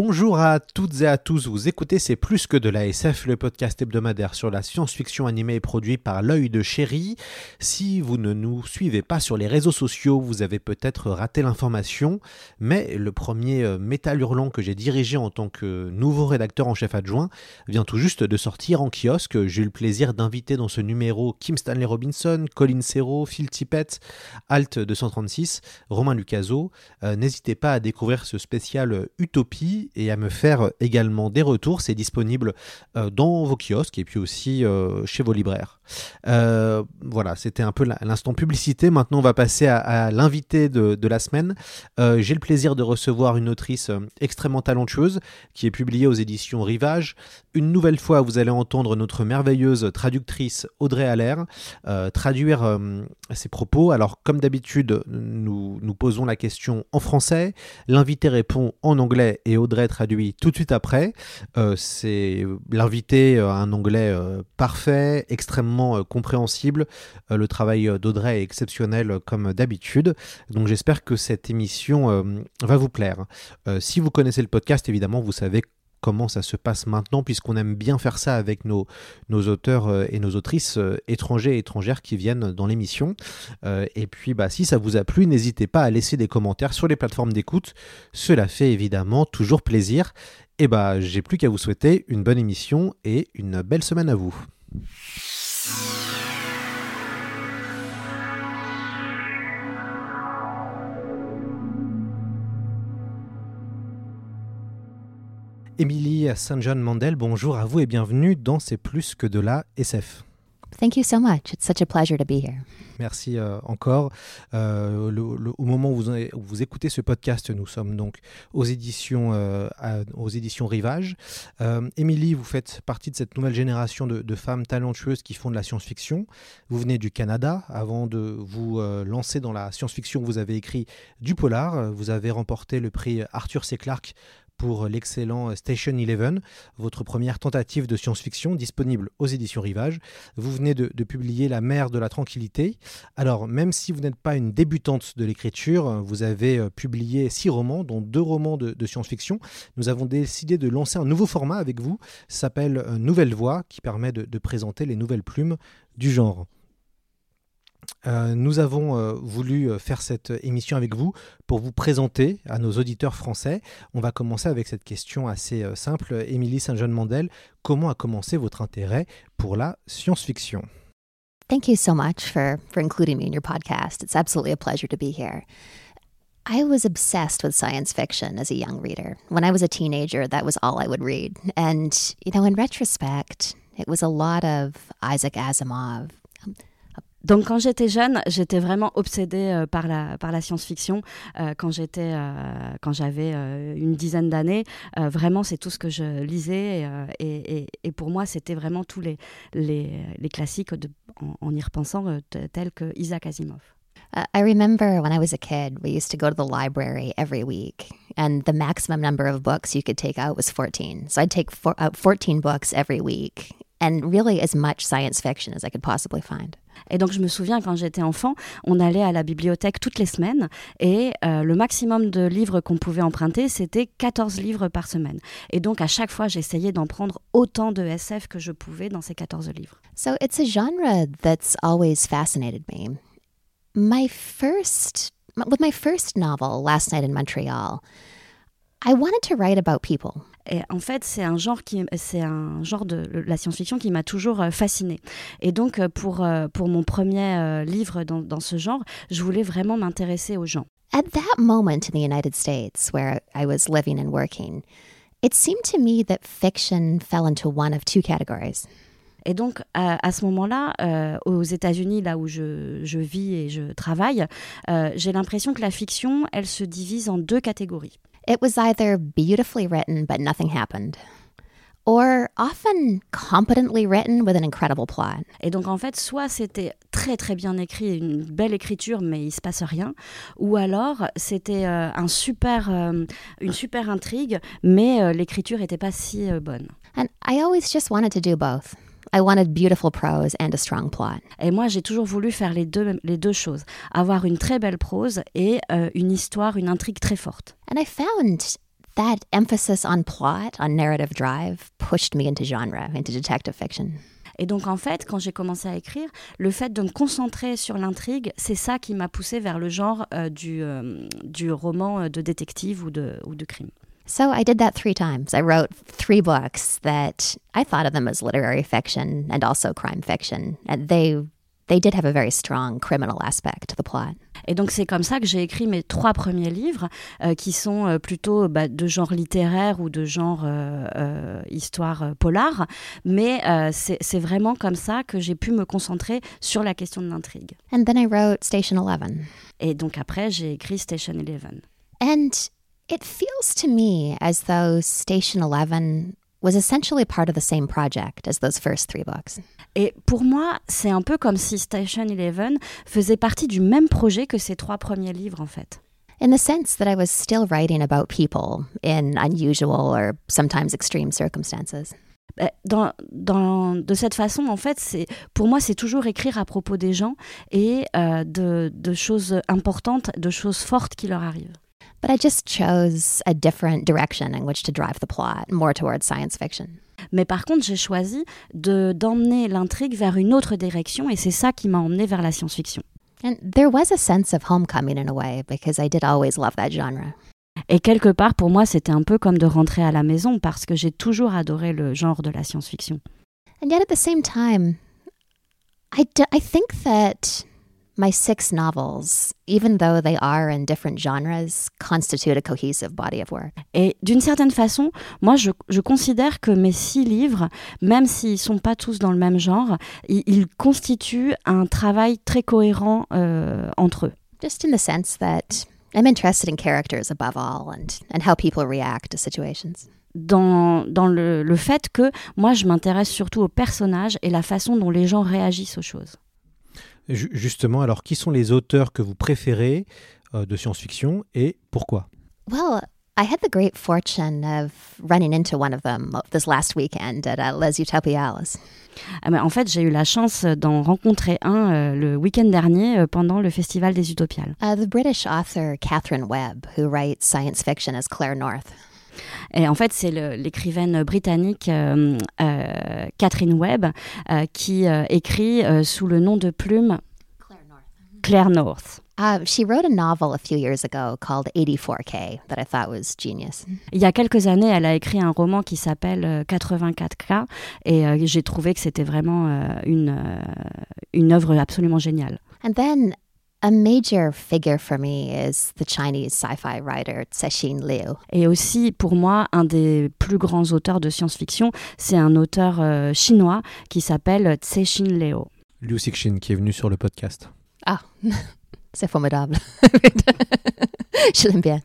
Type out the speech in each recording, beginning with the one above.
Bonjour à toutes et à tous, vous écoutez C'est plus que de la SF, le podcast hebdomadaire sur la science-fiction animée et produit par l'œil de chéri. Si vous ne nous suivez pas sur les réseaux sociaux, vous avez peut-être raté l'information, mais le premier euh, métal hurlant que j'ai dirigé en tant que nouveau rédacteur en chef adjoint vient tout juste de sortir en kiosque. J'ai eu le plaisir d'inviter dans ce numéro Kim Stanley Robinson, Colin Serrault, Phil Tippett, Alt 236, Romain Lucaso. Euh, N'hésitez pas à découvrir ce spécial euh, Et à me faire également des retours. C'est disponible euh, dans vos kiosques et puis aussi euh, chez vos libraires. Euh, voilà, c'était un peu l'instant publicité. Maintenant, on va passer à, l'invité de, la semaine. J'ai le plaisir de recevoir une autrice extrêmement talentueuse qui est publiée aux éditions Rivage. Une nouvelle fois, vous allez entendre notre merveilleuse traductrice Audrey Allaire traduire ses propos. Alors, comme d'habitude, nous, nous posons la question en français. L'invité répond en anglais et Audrey traduit tout de suite après. Euh, c'est l'invité un anglais euh, parfait, extrêmement euh, compréhensible. le travail d'Audrey est exceptionnel comme d'habitude. Donc j'espère que cette émission va vous plaire. si vous connaissez le podcast, évidemment, vous savez comment ça se passe maintenant, puisqu'on aime bien faire ça avec nos, auteurs euh, et nos autrices euh, étrangers et étrangères qui viennent dans l'émission. Euh, et puis, bah, si ça vous a plu, n'hésitez pas à laisser des commentaires sur les plateformes d'écoute. Cela fait évidemment toujours plaisir. Et bah, j'ai plus qu'à vous souhaiter une bonne émission et une belle semaine à vous. Émilie. John Mandel, bonjour à vous et bienvenue dans C'est plus que de la SF. Thank you so much. It's such a pleasure to be here. Merci euh, encore. Euh, au moment où vous, écoutez ce podcast, nous sommes donc aux éditions, euh, aux éditions Rivage. Émilie, vous faites partie de cette nouvelle génération de, de, femmes talentueuses qui font de la science-fiction. Vous venez du Canada. Avant de vous lancer dans la science-fiction, vous avez écrit du polar. Vous avez remporté le prix Arthur C. Clarke pour l'excellent Station Eleven, votre première tentative de science-fiction disponible aux éditions Rivage. Vous venez de, publier La mer de la tranquillité. Alors, même si vous n'êtes pas une débutante de l'écriture, vous avez euh, publié six romans, dont deux romans de, science-fiction. Nous avons décidé de lancer un nouveau format avec vous, s'appelle Nouvelle Voix, qui permet de présenter les nouvelles plumes du genre. Euh, nous avons euh, voulu faire cette émission avec vous pour vous présenter à nos auditeurs français. On va commencer avec cette question assez euh, simple. Émilie Saint-Jean-Mandel, comment a commencé votre intérêt pour la science-fiction? Thank you so much for, for including me in your podcast. It's absolutely a pleasure to be here. I was obsessed with science fiction as a young reader. When I was a teenager, that was all I would read. And, you know, in retrospect, it was a lot of Isaac Asimov, Donc quand j'étais jeune, j'étais vraiment obsédée euh, par la, par la science-fiction. Euh, quand j'étais, euh, quand j'avais euh, une dizaine d'années, euh, vraiment c'est tout ce que je lisais euh, et, et, et pour moi c'était vraiment tous les, les, les classiques de, en, en, y repensant tels que Isaac Asimov. Uh, I remember when I was a kid, we used to go to the library every week, and the maximum number of books you could take out was 14. So I'd take four, out 14 books every week, and really as much science fiction as I could possibly find. Et donc je me souviens quand j'étais enfant, on allait à la bibliothèque toutes les semaines et euh, le maximum de livres qu'on pouvait emprunter, c'était 14 livres par semaine. Et donc à chaque fois, j'essayais d'en prendre autant de SF que je pouvais dans ces 14 livres. So it's a genre that's always fascinated me. My first with my first novel, Last Night in Montreal, I wanted to write about people. Et en fait, c'est un genre qui, c'est un genre de la science-fiction qui m'a toujours euh, fascinée. Et donc, euh, pour pour mon premier euh, livre dans, dans ce genre, je voulais vraiment m'intéresser aux gens. At that moment in the United States, where I was living and working, it seemed to me that fiction fell into one of two categories. Et donc, à, à ce moment-là, euh, aux États-Unis, là où je, je, vis et je travaille, euh, j'ai l'impression que la fiction, elle se divise en deux catégories. It was either beautifully written, but nothing happened. Or often competently written with an incredible plot. Et donc en fait, soit c'était très très bien écrit, une belle écriture, mais il se passe rien, ou alors c'était euh, un super, euh, une super intrigue, mais euh, l'écriture n'était pas si bonne. And I always just wanted to do both. I wanted beautiful prose and a strong plot. Et moi, j'ai toujours voulu faire les deux, les deux choses, avoir une très belle prose et euh, une histoire, une intrigue très forte. And I found that emphasis on plot, on narrative drive, pushed me into genre, into detective fiction. Et donc en fait, quand j'ai commencé à écrire, le fait de me concentrer sur l'intrigue, c'est ça qui m'a poussé vers le genre euh, du, euh, du roman euh, de détective ou de, ou de crime. So I did that three times. I wrote three books that I thought of them as literary fiction and also crime fiction. And they they did have a very strong criminal aspect to the plot. Et donc c'est comme ça que j'ai écrit mes trois premiers livres, euh, qui sont euh, plutôt bah, de genre littéraire ou de genre euh, euh histoire euh, polar. Mais euh, c'est vraiment comme ça que j'ai pu me concentrer sur la question de l'intrigue. And then I wrote Station 11. Et donc après j'ai écrit Station Eleven. And it feels to me as though Station 11 was essentially part of the same project as those first three books. Et pour moi, c'est un peu comme si Station Eleven faisait partie du même projet que ces trois premiers livres, en fait. In the sense that I was still writing about people in unusual or sometimes extreme circumstances. Dans, dans, de cette façon, en fait, c'est pour moi, c'est toujours écrire à propos des gens et euh, de, de choses importantes, de choses fortes qui leur arrivent. But I just chose a different direction in which to drive the plot, more towards science fiction. Mais par contre, j'ai choisi de d'emmener l'intrigue vers une autre direction et c'est ça qui m'a emmené vers la science-fiction. And there was a sense of homecoming in a way because I did always love that genre. Et quelque part, pour moi, c'était un peu comme de rentrer à la maison parce que j'ai toujours adoré le genre de la science-fiction. And yet at the same time, I, do, I think that my six novels, even though they are in different genres, constitute a cohesive body of work. Et d'une certaine façon, moi, je, je, considère que mes six livres, même s'ils ne sont pas tous dans le même genre, ils, ils constituent un travail très cohérent euh, entre eux. Just in the sense that I'm interested in characters above all and, and how people react to situations. Dans, dans le, le fait que moi, je m'intéresse surtout aux personnages et la façon dont les gens réagissent aux choses. Justement, alors qui sont les auteurs que vous préférez euh, de science-fiction et pourquoi? Well, I had the great fortune of running into one of them this last weekend at uh, Les Utopiales. Ah ben, en fait, j'ai eu la chance d'en rencontrer un euh, le week-end dernier euh, pendant le Festival des Utopiales. Uh, the British author Catherine Webb, who writes science fiction as Claire North. Et en fait, c'est l'écrivaine britannique euh, euh, Catherine Webb euh, qui écrit sous le nom de plume Claire North. Claire North. Uh, she wrote a novel a few years ago called 84K that I thought was genius. Il y a quelques années, elle a écrit un roman qui s'appelle 84K et euh, j'ai trouvé que c'était vraiment euh, une, euh, une œuvre absolument géniale. And then a major figure for me is the Chinese sci-fi writer Cixin Liu. Et aussi, pour moi, un des plus grands auteurs de science-fiction, c'est un auteur chinois qui s'appelle Cixin Liu. Liu Cixin, qui est venu sur le podcast. Ah c'est formidable. je l'aime bien.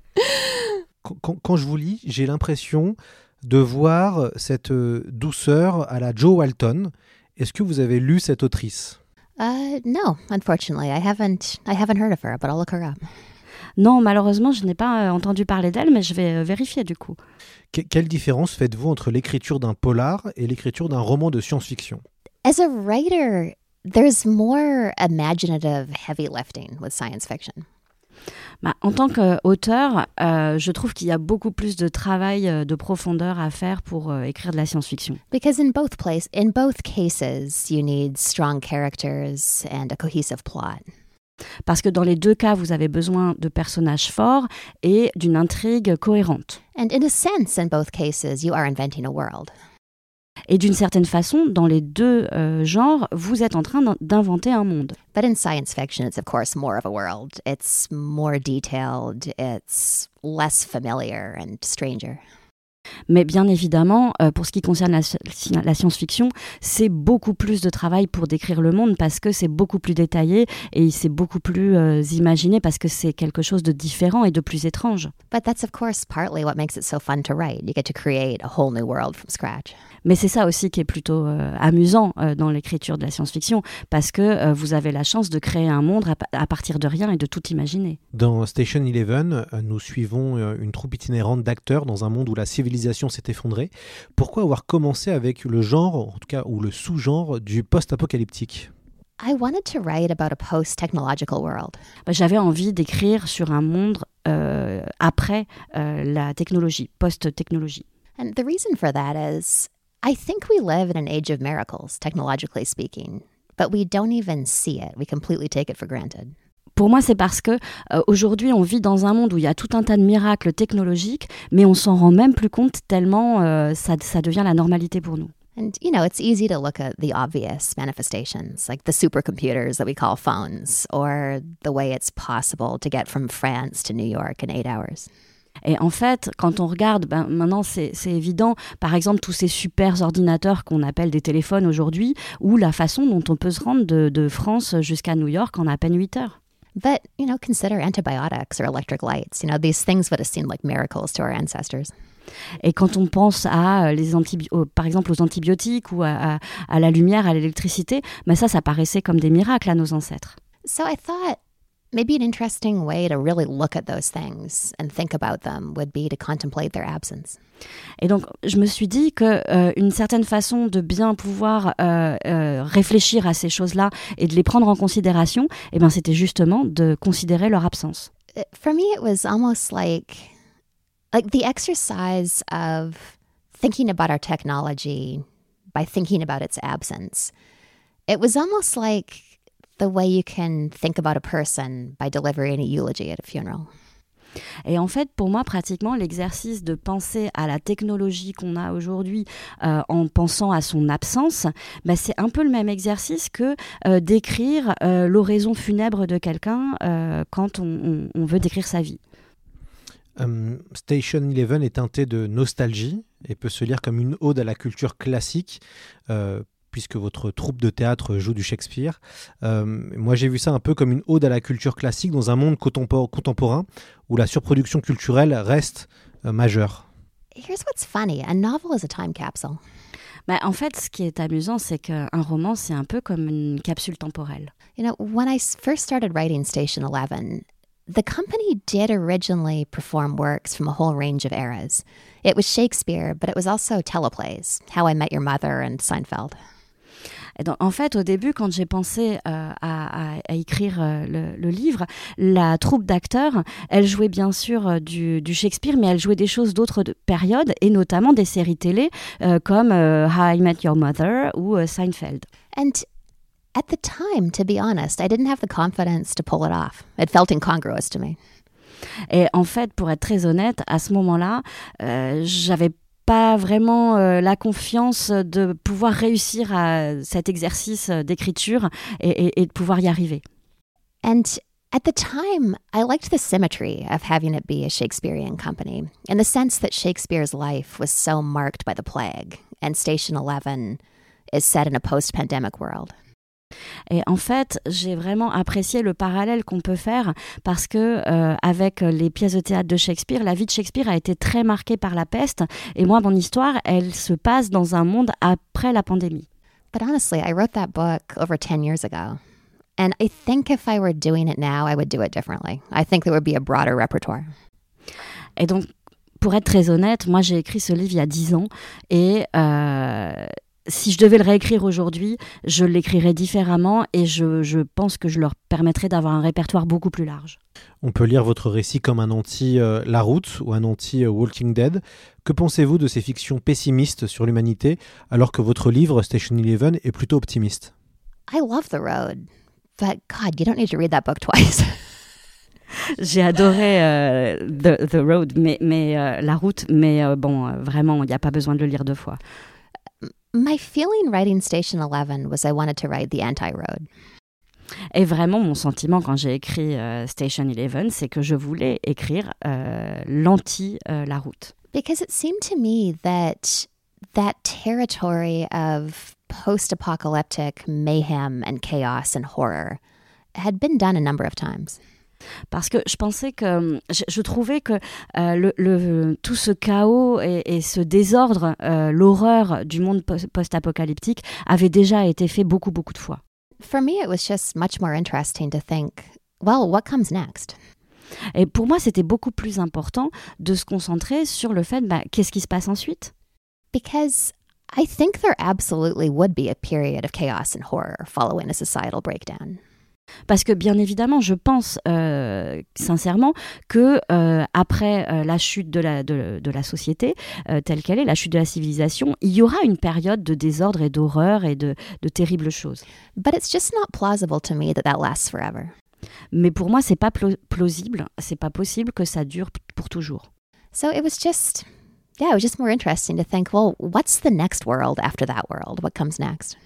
Quand, quand, je vous lis, j'ai l'impression de voir cette douceur à la Joe Walton. Est-ce que vous avez lu cette autrice? Uh, No, unfortunately, I haven't. I haven't heard of her, but I'll look her up. Non, malheureusement, je n'ai pas entendu parler d'elle, mais je vais vérifier du coup. Que quelle différence faites-vous entre l'écriture d'un polar et l'écriture d'un roman de science-fiction? As a writer, there's more imaginative heavy lifting with science fiction. Bah, en tant qu'auteur, euh, je trouve qu'il y a beaucoup plus de travail euh, de profondeur à faire pour euh, écrire de la science-fiction. Because in both place, in both cases, you need strong characters and a cohesive plot. Parce que dans les deux cas, vous avez besoin de personnages forts et d'une intrigue cohérente. And in a sense, in both cases, you are inventing a world. Et d'une certaine façon, dans les deux euh, genres, vous êtes en train d'inventer un monde. But in science fiction, it's of course more of a world. It's more detailed, it's less familiar and stranger. Mais bien évidemment, euh, pour ce qui concerne la, la science-fiction, c'est beaucoup plus de travail pour décrire le monde parce que c'est beaucoup plus détaillé et c'est beaucoup plus euh, imaginé parce que c'est quelque chose de différent et de plus étrange. But that's of course partly what makes it so fun to write. You get to create a whole new world from scratch. Mais c'est ça aussi qui est plutôt euh, amusant euh, dans l'écriture de la science-fiction, parce que euh, vous avez la chance de créer un monde à, à, partir de rien et de tout imaginer. Dans Station Eleven, nous suivons une troupe itinérante d'acteurs dans un monde où la civilisation s'est effondrée. Pourquoi avoir commencé avec le genre, en tout cas, ou le sous-genre du post-apocalyptique? I wanted to write about a post-technological world. Bah, J'avais envie d'écrire sur un monde euh, après euh, la technologie, post-technologie. And the reason for that is I think we live in an age of miracles, technologically speaking, but we don't even see it. We completely take it for granted. Pour moi, c'est parce que euh, aujourd'hui, on vit dans un monde où il y a tout un tas de miracles technologiques, mais on s'en rend même plus compte tellement euh, ça, ça devient la normalité pour nous. And, you know, it's easy to look at the obvious manifestations, like the supercomputers that we call phones, or the way it's possible to get from France to New York in eight hours. Et en fait, quand on regarde, ben, maintenant c'est évident, par exemple tous ces super ordinateurs qu'on appelle des téléphones aujourd'hui, ou la façon dont on peut se rendre de, de France jusqu'à New York en à peine 8 heures. But, you know, consider antibiotics or electric lights. You know, these things would have seemed like miracles to our ancestors. Et quand on pense à les par exemple aux antibiotiques ou à, à, à la lumière, à l'électricité, ben ça, ça paraissait comme des miracles à nos ancêtres. So I thought maybe an interesting way to really look at those things and think about them would be to contemplate their absence. Et donc, je me suis dit que euh, une certaine façon de bien pouvoir euh, euh, réfléchir à ces choses-là et de les prendre en considération, eh ben, c'était justement de considérer leur absence. For me, it was almost like like the exercise of thinking about our technology by thinking about its absence. It was almost like the way you can think about a person by delivering a eulogy at a funeral? Et en fait, pour moi, pratiquement, l'exercice de penser à la technologie qu'on a aujourd'hui euh, en pensant à son absence, bah, c'est un peu le même exercice que euh, d'écrire euh, l'oraison funèbre de quelqu'un euh, quand on, on, on, veut décrire sa vie. Um, Station Eleven est teinté de nostalgie et peut se lire comme une ode à la culture classique, euh, puisque votre troupe de théâtre joue du Shakespeare. Euh, moi, j'ai vu ça un peu comme une ode à la culture classique dans un monde contemporain où la surproduction culturelle reste euh, majeure. Here's what's funny a novel is a time capsule. Bah, en fait, ce qui est amusant, c'est qu'un roman, c'est un peu comme une capsule temporelle. You know, when I first started writing Station Eleven, the company did originally perform works from a whole range of eras. It was Shakespeare, but it was also teleplays, How I Met Your Mother and Seinfeld. Et donc, en fait, au début, quand j'ai pensé euh, à, à, à, écrire euh, le, le, livre, la troupe d'acteurs, elle jouait bien sûr euh, du, du, Shakespeare, mais elle jouait des choses d'autres périodes, et notamment des séries télé comme How I Met Your Mother ou Seinfeld. And at the time, to be honest, I didn't have the confidence to pull it off. It felt incongruous to me. Et en fait, pour être très honnête, à ce moment-là, euh, j'avais pas vraiment euh, la confiance de pouvoir réussir à cet exercice d'écriture et, et, et de pouvoir y arriver. And at the time, I liked the symmetry of having it be a Shakespearean company, in the sense that Shakespeare's life was so marked by the plague, and Station 11 is set in a post pandemic world. Et en fait, j'ai vraiment apprécié le parallèle qu'on peut faire parce que euh, avec les pièces de théâtre de Shakespeare, la vie de Shakespeare a été très marquée par la peste et moi mon histoire, elle se passe dans un monde après la pandémie. But honestly, I wrote that book over 10 years ago. And I think if I were doing it now, I would do it differently. I think there would be a broader repertoire. Et donc pour être très honnête, moi j'ai écrit ce livre il y a 10 ans et euh, si je devais le réécrire aujourd'hui, je l'écrirais différemment et je, je, pense que je leur permettrais d'avoir un répertoire beaucoup plus large. On peut lire votre récit comme un anti-La Route ou un anti-Walking Dead. Que pensez-vous de ces fictions pessimistes sur l'humanité alors que votre livre Station Eleven est plutôt optimiste? I love The Road, but God, you don't need to read that book twice. J'ai adoré euh, the, the, Road, mais, mais euh, La Route, mais euh, bon, vraiment, il n'y a pas besoin de le lire deux fois. My feeling writing Station 11 was I wanted to write the anti-road. Et vraiment, mon sentiment quand j'ai écrit euh, Station 11, c'est que je voulais écrire euh, l'anti-la euh, route. Because it seemed to me that that territory of post apocalyptic mayhem and chaos and horror had been done a number of times. Parce que je pensais que je, je trouvais que euh, le, le, tout ce chaos et, et ce désordre, euh, l'horreur du monde post-apocalyptique avait déjà été fait beaucoup beaucoup de fois. For me, it was just much more interesting to think, well, what comes next? Et pour moi, c'était beaucoup plus important de se concentrer sur le fait, bah, qu'est-ce qui se passe ensuite? Because I think there absolutely would be a period of chaos and horror following a societal breakdown. Parce que bien évidemment, je pense euh, sincèrement que euh, après euh, la chute de la, de, de la société euh, telle qu'elle est, la chute de la civilisation, il y aura une période de désordre et d'horreur et de, de terribles choses. But it's just not plausible to me that that lasts forever. Mais pour moi, c'est pas pl plausible, c'est pas possible que ça dure pour toujours. So it was just, yeah, it was just more interesting to think, well, what's the next world after that world? What comes next?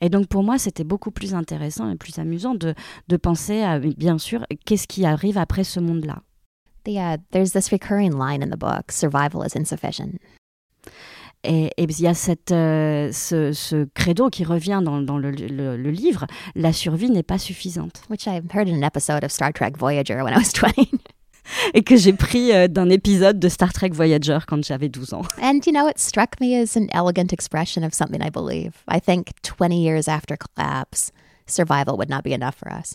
Et donc pour moi, c'était beaucoup plus intéressant et plus amusant de, de penser à, bien sûr, qu'est-ce qui arrive après ce monde-là. The, uh, there's this recurring line in the book, survival is insufficient. Et, et il y a cette, euh, ce, ce, credo qui revient dans, dans le, le, le, livre, la survie n'est pas suffisante. Which I heard in an episode of Star Trek Voyager when I was 20. et que j'ai pris euh, d'un épisode de Star Trek Voyager quand j'avais 12 ans. And you know, it struck me as an elegant expression of something I believe. I think 20 years after collapse, survival would not be enough for us.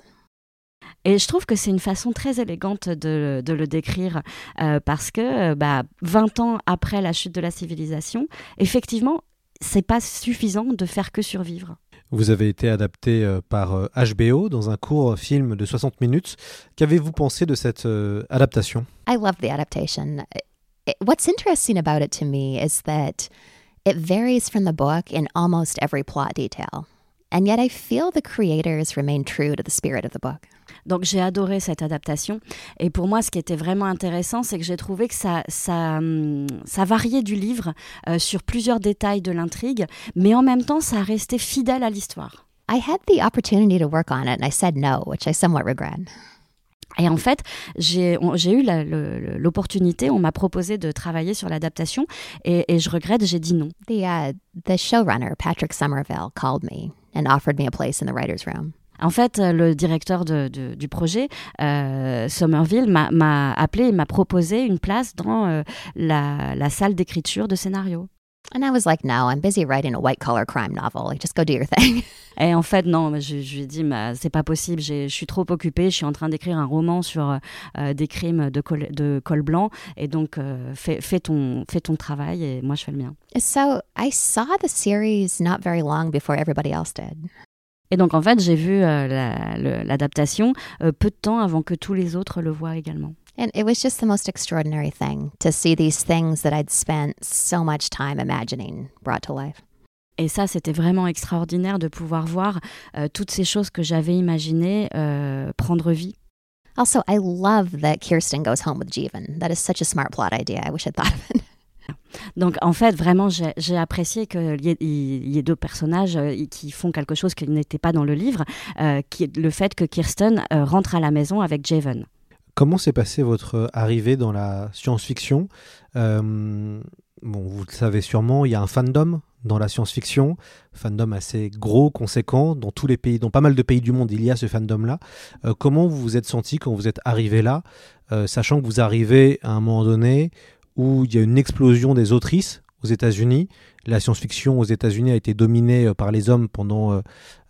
Et je trouve que c'est une façon très élégante de, de le décrire euh, parce que bah, 20 ans après la chute de la civilisation, effectivement, c'est pas suffisant de faire que survivre. Vous avez été adapté euh, par euh, HBO dans un court film de 60 minutes. Qu'avez-vous pensé de cette euh, adaptation? I love the adaptation. What's interesting about it to me is that it varies from the book in almost every plot detail. And yet I feel the creators remain true to the spirit of the book. Donc j'ai adoré cette adaptation. Et pour moi, ce qui était vraiment intéressant, c'est que j'ai trouvé que ça, ça, ça variait du livre euh, sur plusieurs détails de l'intrigue, mais en même temps, ça restait fidèle à l'histoire. I had the opportunity to work on it and I said no, which I somewhat regret. Et en fait, j'ai eu l'opportunité, on m'a proposé de travailler sur l'adaptation et, et, je regrette, j'ai dit non. The, uh, the showrunner, Patrick Somerville, called me and offered me a place in the writer's room. En fait, le directeur de, de, du projet, euh, Somerville, m'a appelé et m'a proposé une place dans euh, la, la, salle d'écriture de scénario. And I was like, no, I'm busy writing a white collar crime novel. Like, just go do your thing. Et en fait, non, je, je lui ai dit, c'est pas possible, je suis trop occupée, je suis en train d'écrire un roman sur euh, des crimes de col, de col blanc, et donc euh, fais, fais, ton, fais ton travail et moi je fais le mien. So I saw the series not very long before everybody else did. Et donc en fait, j'ai vu euh, l'adaptation la, euh, peu de temps avant que tous les autres le voient également. And it was just the most extraordinary thing to see these things that I'd spent so much time imagining brought to life. Et ça, c'était vraiment extraordinaire de pouvoir voir euh, toutes ces choses que j'avais imaginées euh, prendre vie. Also, I love that Kirsten goes home with Jeevan. That is such a smart plot idea. I wish I'd thought of it. Donc en fait, vraiment, j'ai apprécié qu'il y, ait deux personnages euh, qui font quelque chose qui n'était pas dans le livre, euh, qui est le fait que Kirsten euh, rentre à la maison avec Javen. Comment s'est passée votre arrivée dans la science-fiction? Bon, vous le savez sûrement, il y a un fandom dans la science-fiction, fandom assez gros, conséquent, dans tous les pays, dans pas mal de pays du monde, il y a ce fandom-là. Comment vous vous êtes senti quand vous êtes arrivé là, sachant que vous arrivez à un moment donné où il y a une explosion des autrices aux États-Unis. La science-fiction aux États-Unis a été dominée euh, par les hommes pendant euh,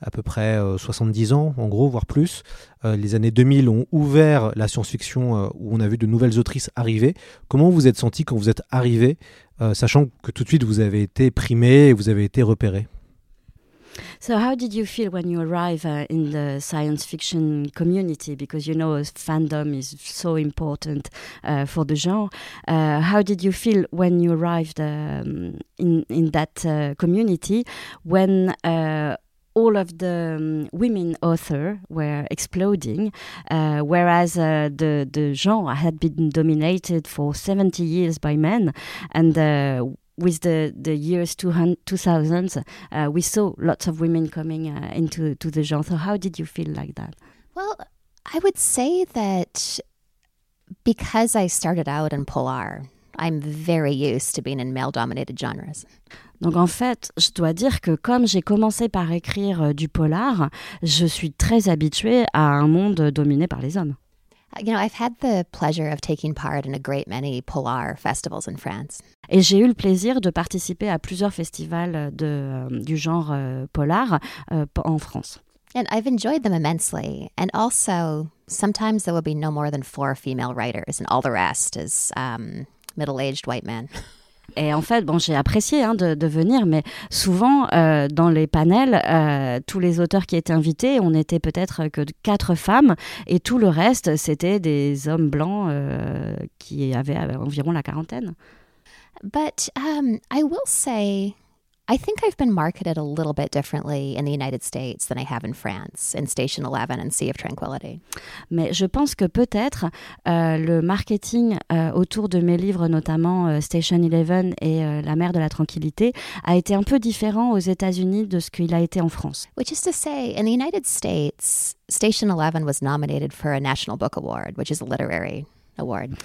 à peu près euh, 70 ans, en gros, voire plus. Euh, les années 2000 ont ouvert la science-fiction euh, où on a vu de nouvelles autrices arriver. Comment vous êtes senti quand vous êtes arrivé, euh, sachant que tout de suite vous avez été primé et vous avez été repéré So, how did you feel when you arrive uh, in the science fiction community? Because you know, fandom is so important uh, for the genre. Uh, how did you feel when you arrived um, in in that uh, community when? Uh, all of the um, women authors were exploding, uh, whereas uh, the the genre had been dominated for 70 years by men, and uh, with the, the years 2000s, uh, we saw lots of women coming uh, into to the genre. So how did you feel like that? Well, I would say that because I started out in Polar, I'm very used to being in male dominated genres. Donc en fait, je dois dire que comme j'ai commencé par écrire euh, du polar, je suis très habituée à un monde dominé par les hommes. You know, I've had the pleasure of taking part in a great many polar festivals in France. Et j'ai eu le plaisir de participer à plusieurs festivals de, euh, du genre euh, polar euh, en France. And I've enjoyed them immensely. And also, sometimes there will be no more than four female writers, and all the rest is um, middle aged white men. Et en fait, bon, j'ai apprécié hein, de, venir, mais souvent euh, dans les panels, euh, tous les auteurs qui étaient invités, on n'était peut-être que quatre femmes, et tout le reste, c'était des hommes blancs euh, qui avaient environ la quarantaine. But um, I will say, I think I've been marketed a little bit differently in the United States than I have in France, in Station 11 and Sea of Tranquility. Mais je pense que peut-être euh, le marketing euh, autour de mes livres, notamment euh, Station Eleven et euh, La mer de la tranquillité, a été un peu différent aux États-Unis de ce qu'il a été en France. Which is to say, in the United States, Station 11 was nominated for a National Book Award, which is a literary award.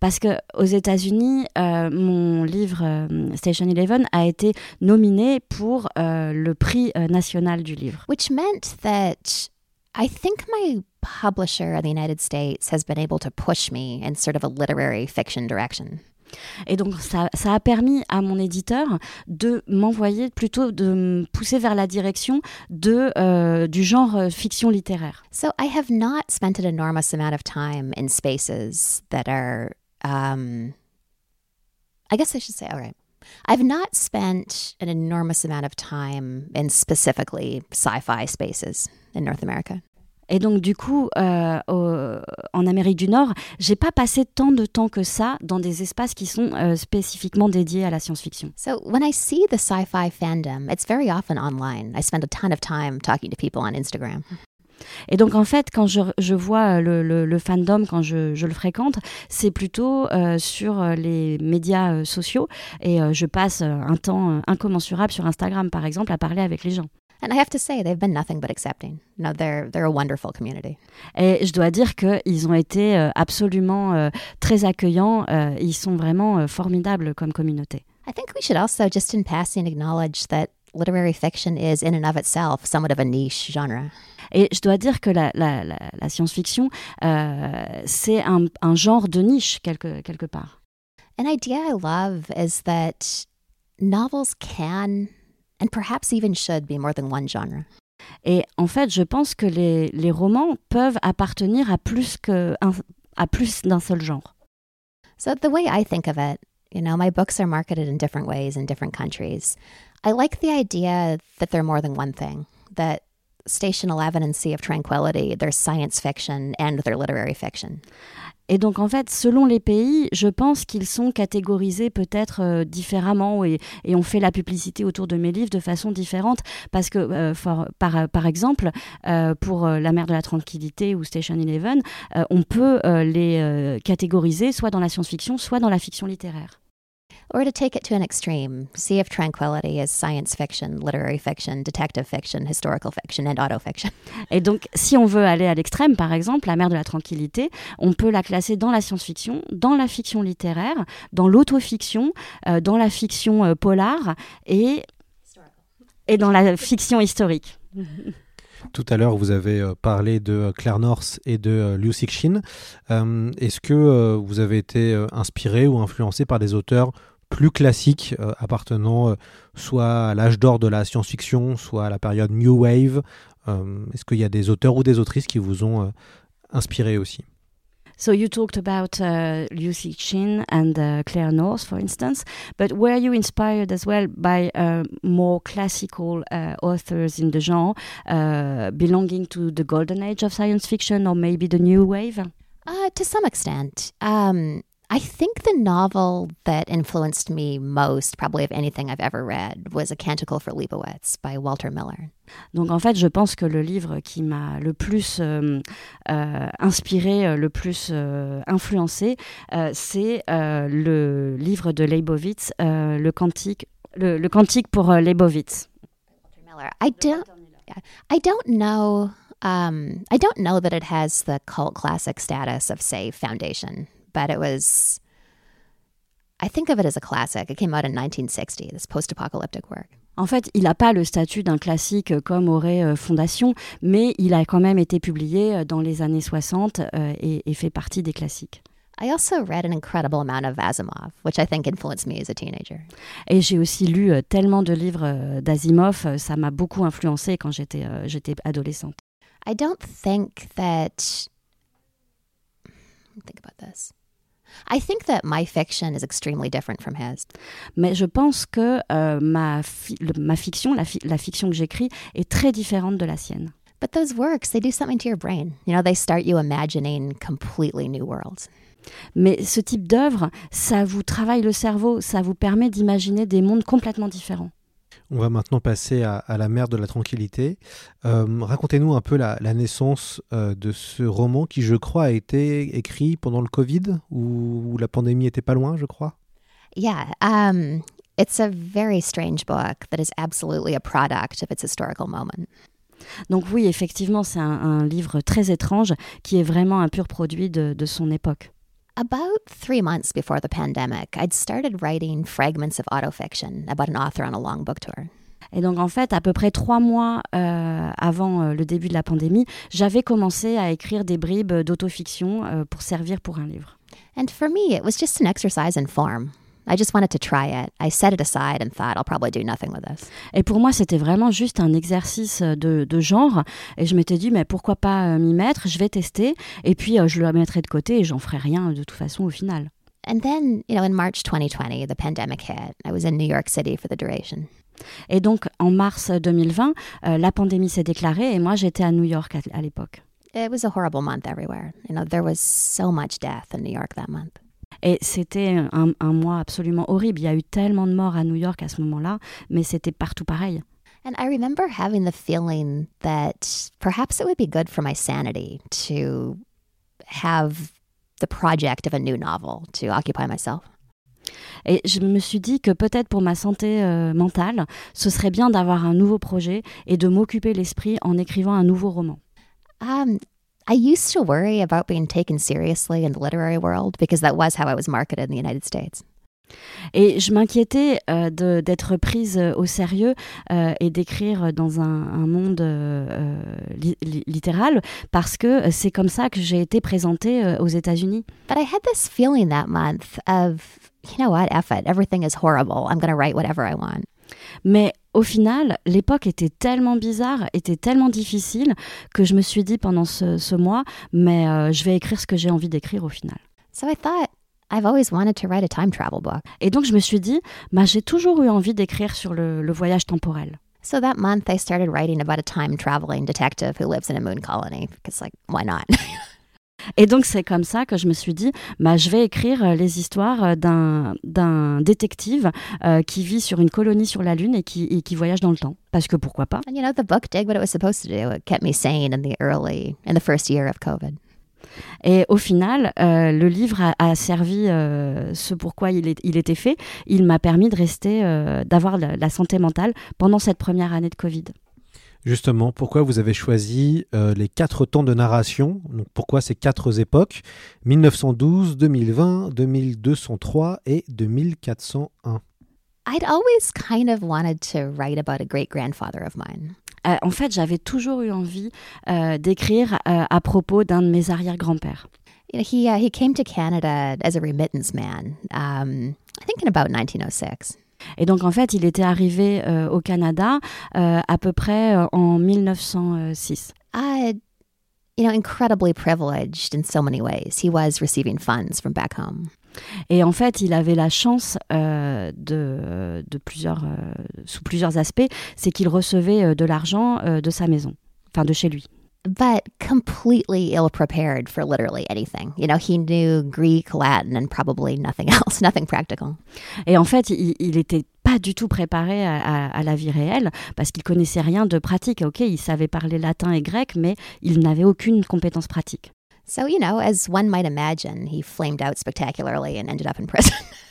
Parce que aux États-Unis, euh, mon livre euh, Station Eleven a été nominé pour euh, le prix euh, national du livre. Which meant that I think my publisher in the United States has been able to push me in sort of a literary fiction direction. Et donc ça, ça a permis à mon éditeur de m'envoyer plutôt de me pousser vers la direction de euh, du genre fiction littéraire. So I have not spent an enormous amount of time in spaces that are, um, I guess I should say, all right. I've not spent an enormous amount of time in specifically sci fi spaces in North America. Et donc du coup, euh, au- en Amérique du Nord, j'ai pas passé tant de temps que ça dans des espaces qui sont euh, spécifiquement dédiés à la science-fiction. So when I see the sci fi fandom, it's very often online. I spend a ton of time talking to people on Instagram. Et donc en fait, quand je, je vois le, le- le fandom, quand je, je le fréquente, c'est plutôt euh, sur euh, les médias euh, sociaux et euh, je passe euh, un temps euh, incommensurable sur Instagram par exemple à parler avec les gens. And I have to say, they've been nothing but accepting. No, they're, they're a wonderful community. Et je dois dire qu'ils ont été euh, absolument euh, très accueillants, euh, ils sont vraiment euh, formidables comme communauté. I think we should also, just in passing, acknowledge that literary fiction is, in and of itself, somewhat of a niche genre. Et je dois dire que la, la- la- la science-fiction, euh, c'est un, un genre de niche quelque, quelque part. An idea I love is that novels can, and perhaps even should, be more than one genre. Et en fait, je pense que les, les romans peuvent appartenir à plus que un- à plus d'un seul genre. So, the way I think of it, you know, my books are marketed in different ways in different countries. I like the idea that they're more than one thing, that Station 11 and Sea of Tranquility, they're science fiction and they're literary fiction. Et donc en fait, selon les pays, je pense qu'ils sont catégorisés peut-être euh, différemment et, on fait la publicité autour de mes livres de façon différente parce que euh, for- par, par exemple euh, pour La mer de la tranquillité ou Station Eleven, on peut les catégoriser soit dans la science-fiction, soit dans la fiction littéraire. Or to take it to an extreme, Sea of Tranquility is science fiction, literary fiction, detective fiction, historical fiction, and autofiction. Et donc, si on veut aller à l'extrême, par exemple, La mer de la tranquillité, on peut la classer dans la science-fiction, dans la fiction littéraire, dans l'autofiction, euh, dans la fiction euh, polar et, et dans la fiction historique. Tout à l'heure, vous avez euh, parlé de euh, Claire North et de euh, Liu Cixin. Est-ce que vous avez été inspiré ou influencé par des auteurs plus classiques appartenant soit à l'âge d'or de la science-fiction, soit à la période New Wave? Est-ce qu'il y a des auteurs ou des autrices qui vous ont inspiré aussi? So you talked about uh, Cixin and uh, Claire North, for instance, but were you inspired as well by uh, more classical uh, authors in the genre, uh, belonging to the golden age of science fiction or maybe the new wave? Uh, to some extent. Um, I think the novel that influenced me most, probably of anything I've ever read, was A Canticle for Leibowitz by Walter Miller. Donc en fait, je pense que le livre qui m'a le plus euh, euh, inspiré, euh, le plus euh, influencé, euh, c'est euh, le livre de Leibovitz, euh, le cantique, le, le cantique pour Miller. I don't. I don't know. Um, I don't know that it has the cult classic status of, say, Foundation, but it was. I think of it as a classic. It came out in 1960, this post apocalyptic work. En fait, il n'a pas le statut d'un classique comme aurait euh, Fondation, mais il a quand même été publié euh, dans les années 60 euh, et, et fait partie des classiques. I also read an incredible amount of Asimov, which I think influenced me as a teenager. Et j'ai aussi lu tellement de livres d'Asimov, ça m'a beaucoup influencé quand j'étais j'étais adolescente. I don't think that. Think about this. I think that my fiction is extremely different from his. Mais je pense que euh, ma, fi- le- ma fiction, la, fi- la fiction que j'écris, est très différente de la sienne. But those works, they do something to your brain. You know, they start you imagining completely new worlds. Mais ce type d'œuvre, ça vous travaille le cerveau, ça vous permet d'imaginer des mondes complètement différents. On va maintenant passer à, à la mer de la tranquillité. Euh, Racontez-nous un peu la, la naissance euh, de ce roman qui, je crois, a été écrit pendant le Covid, où, où la pandémie était pas loin, je crois. Yeah, um, it's a very strange book that is absolutely a product of its historical moment. Donc oui, effectivement, c'est un, un livre très étrange qui est vraiment un pur produit de, de son époque. About three months before the pandemic, I'd started writing fragments of autofiction about an author on a long book tour. Et donc en fait, à peu près trois mois euh, avant euh, le début de la pandémie, j'avais commencé à écrire des bribes d'autofiction euh, pour servir pour un livre. And for me, it was just an exercise in form. I just wanted to try it. I set it aside and thought I'll probably do nothing with this. Et pour moi, c'était vraiment juste un exercice de, de genre. Et je m'étais dit, mais pourquoi pas euh, m'y mettre? Je vais tester. Et puis, euh, je le mettrai de côté et j'en ferai rien de toute façon au final. And then, you know, in March 2020, the pandemic hit. I was in New York City for the duration. Et donc, en mars 2020, euh, la pandémie s'est déclarée et moi, j'étais à New York à, à l'époque. It was a horrible month everywhere. You know, there was so much death in New York that month. Et c'était un, un mois absolument horrible. Il y a eu tellement de morts à New York à ce moment-là, mais c'était partout pareil. And I remember having the feeling that perhaps it would be good for my sanity to have the project of a new novel to occupy myself. Et je me suis dit que peut-être pour ma santé euh, mentale, ce serait bien d'avoir un nouveau projet et de m'occuper l'esprit en écrivant un nouveau roman. Um, I used to worry about being taken seriously in the literary world because that was how I was marketed in the United States. Et je m'inquiétais euh, d'être prise euh, au sérieux euh, et d'écrire dans un, un monde euh, euh, li- li- littéral parce que c'est comme ça que j'ai été présentée euh, aux États-Unis. But I had this feeling that month of, you know what, F it, everything is horrible. I'm going to write whatever I want. Mais au final, l'époque était tellement bizarre, était tellement difficile que je me suis dit pendant ce, ce mois, mais euh, je vais écrire ce que j'ai envie d'écrire au final. So I thought, I've always wanted to write a time travel book. Et donc je me suis dit, bah, j'ai toujours eu envie d'écrire sur le, le voyage temporel. So that month, I started writing about a time traveling detective who lives in a moon colony because, like, why not? Et donc c'est comme ça que je me suis dit, bah, je vais écrire euh, les histoires euh, d'un d'un détective euh, qui vit sur une colonie sur la Lune et qui, et qui voyage dans le temps. Parce que pourquoi pas? And you know, the book did what it was supposed to do. It kept me sane in the early, in the first year of COVID. Et au final, euh, le livre a, a servi euh, ce pourquoi il, est- il était fait. Il m'a permis de rester, euh, d'avoir la, la santé mentale pendant cette première année de Covid. Justement, pourquoi vous avez choisi euh, les quatre temps de narration? Donc, Pourquoi ces quatre époques? 1912, 2020, 2203 et 2401 I'd always kind of wanted to write about a great grandfather of mine. Euh, en fait, j'avais toujours eu envie euh, d'écrire euh, à propos d'un de mes arrière-grands-pères. You know, he uh, he came to Canada as a remittance man. Um, I think in about 1906. Et donc, en fait, il était arrivé euh, au Canada euh, à peu près euh, en 1906. Uh, you know, incredibly privileged in so many ways. He was receiving funds from back home. Et en fait, il avait la chance euh, de, de plusieurs, euh, sous plusieurs aspects, c'est qu'il recevait euh, de l'argent de sa maison, enfin de chez lui. But completely ill prepared for literally anything. You know, he knew Greek, Latin, and probably nothing else, nothing practical. Et en fait, il, il était pas du tout préparé à, à- à la vie réelle parce qu'il connaissait rien de pratique. Ok, il savait parler latin et grec, mais il n'avait aucune compétence pratique. So, you know, as one might imagine, he flamed out spectacularly and ended up in prison.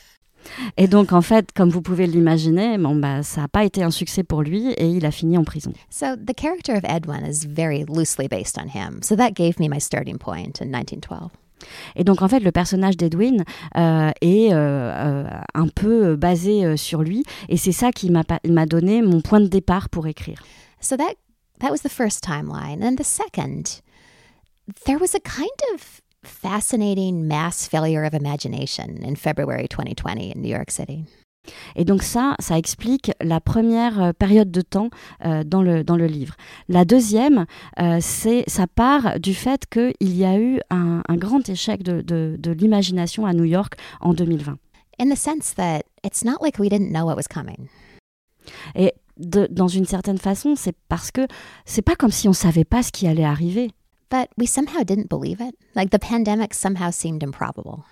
Et donc, en fait, comme vous pouvez l'imaginer, bon, bah, ça n'a pas été un succès pour lui et il a fini en prison. so, the character of Edwin is very loosely based on him. So, that gave me my starting point in 1912. Et donc en fait, le personnage d'Edwin euh, est euh, euh, un peu basé euh, sur lui, et c'est ça qui m'a donné mon point de départ pour écrire. So that that was the first timeline. And the second, there was a kind of fascinating mass failure of imagination in February 2020 in New York City. Et donc ça, ça explique la première euh, période de temps euh, dans, le, dans le livre. La deuxième, euh, c'est ça part du fait qu'il y a eu un, un grand échec de, de, de l'imagination à New York en 2020. In the sense that it's not like we didn't know what was coming. Et de- dans une certaine façon, c'est parce que c'est pas comme si on savait pas ce qui allait arriver. But we somehow didn't believe it. Like the pandemic somehow seemed improbable.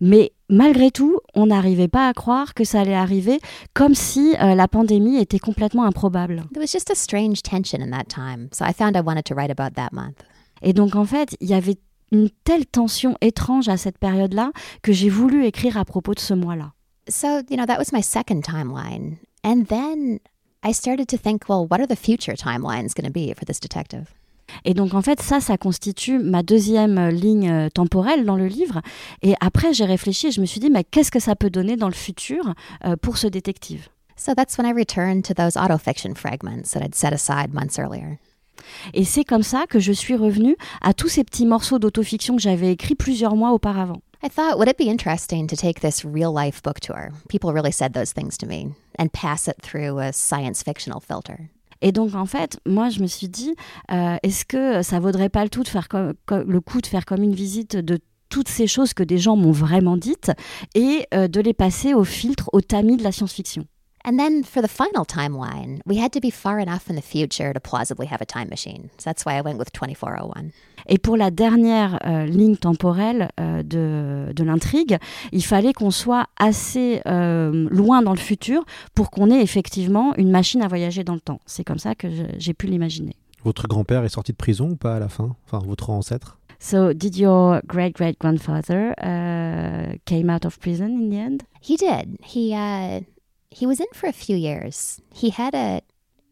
Mais malgré tout, on n'arrivait pas à croire que ça allait arriver, comme si euh, la pandémie était complètement improbable. There was just a strange tension in that time. So I found I wanted to write about that month. Et donc en fait, il y avait une telle tension étrange à cette période-là que j'ai voulu écrire à propos de ce mois-là. So, you know, that was my second timeline. And then I started to think, well, what are the future timelines going to be for this detective? Et donc en fait, ça, ça constitue ma deuxième euh, ligne euh, temporelle dans le livre. Et après, j'ai réfléchi et je me suis dit, mais qu'est-ce que ça peut donner dans le futur euh, pour ce détective? So that's when I returned to those autofiction fragments that I'd set aside months earlier. Et c'est comme ça que je suis revenue à tous ces petits morceaux d'autofiction que j'avais écrits plusieurs mois auparavant. I thought, would it be interesting to take this real life book tour? People really said those things to me and pass it through a science fictional filter. Et donc en fait, moi je me suis dit, euh, est-ce que ça vaudrait pas le, tout de faire le coup de faire comme une visite de toutes ces choses que des gens m'ont vraiment dites et euh, de les passer au filtre, au tamis de la science-fiction? And then for the final timeline, we had to be far enough in the future to plausibly have a time machine. So that's why I went with 2401. Et pour la dernière euh, ligne temporelle euh, de, de l'intrigue, il fallait qu'on soit assez euh, loin dans le futur pour qu'on ait effectivement une machine à voyager dans le temps. C'est comme ça que j'ai pu l'imaginer. Votre grand-père est sorti de prison ou pas à la fin? Enfin, votre ancêtre? So, did your great great grandfather uh, came out of prison in the end? He did. He uh he was in for a few years. He had a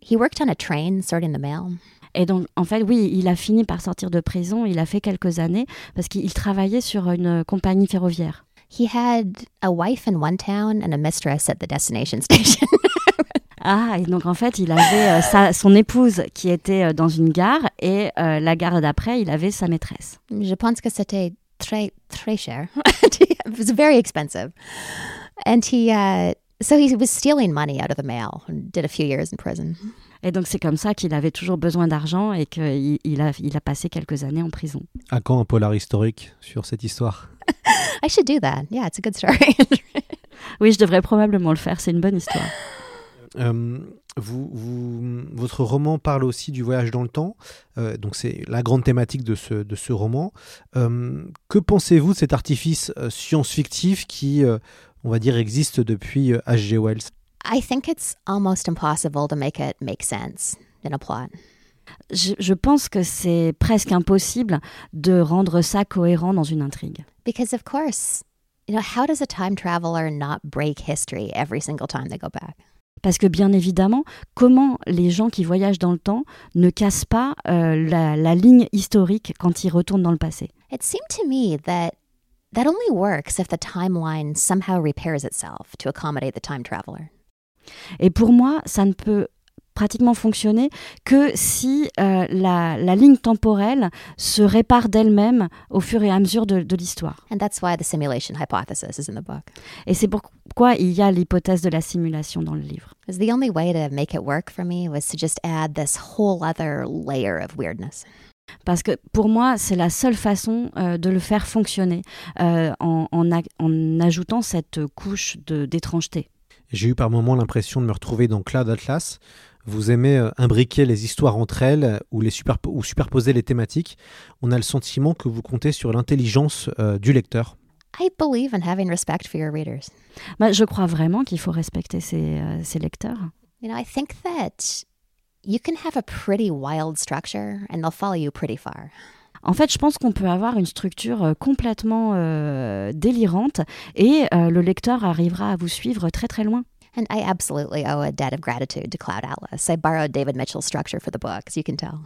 he worked on a train sorting the mail. Et donc, en fait, oui, il a fini par sortir de prison. Il a fait quelques années parce qu'il travaillait sur une compagnie ferroviaire. He had a wife in one town and a mistress at the destination station. Ah, et donc en fait, il avait euh, sa, son épouse qui était euh, dans une gare et euh, la gare d'après, il avait sa maîtresse. Je pense que c'était très très cher. it was very expensive. And he uh so he was stealing money out of the mail and did a few years in prison. Et donc c'est comme ça qu'il avait toujours besoin d'argent et qu'il il a, il a passé quelques années en prison. À quand un polar historique sur cette histoire? I should do that. Yeah, it's a good story. Oui, je devrais probablement le faire, c'est une bonne histoire. Euh, vous, vous- votre roman parle aussi du voyage dans le temps, euh, donc c'est la grande thématique de ce, de ce roman. Euh, que pensez-vous de cet artifice science-fictif qui, euh, on va dire, existe depuis euh, H.G. Wells I think it's almost impossible to make it make sense in a plot. Je, je pense que c'est presque impossible de rendre ça cohérent dans une intrigue. Because of course, you know, how does a time traveler not break history every single time they go back? Parce que bien évidemment, comment les gens qui voyagent dans le temps ne cassent pas euh, la, la ligne historique quand ils retournent dans le passé? It seemed to me that that only works if the timeline somehow repairs itself to accommodate the time traveler. Et pour moi, ça ne peut pratiquement fonctionner que si euh, la, la ligne temporelle se répare d'elle-même au fur et à mesure de, de l'histoire. And that's why the simulation hypothesis is in the book. Et c'est pourquoi il y a l'hypothèse de la simulation dans le livre. The only way to make it work for me was to just add this whole other layer of weirdness. Parce que pour moi, c'est la seule façon euh, de le faire fonctionner euh, en, en a- en ajoutant cette couche d'étrangeté. J'ai eu par moments l'impression de me retrouver dans Cloud Atlas. Vous aimez euh, imbriquer les histoires entre elles ou, les superpo- ou superposer les thématiques. On a le sentiment que vous comptez sur l'intelligence euh, du lecteur. I believe in having respect for your readers. Bah, je crois vraiment qu'il faut respecter ses, euh, ses lecteurs. You know, I think that you can have a pretty wild structure and they'll follow you pretty far. En fait, je pense qu'on peut avoir une structure euh, complètement euh, délirante et euh, le lecteur arrivera à vous suivre très très loin. And I absolutely owe a debt of gratitude to Cloud Atlas. I borrowed David Mitchell's structure for the book, as you can tell.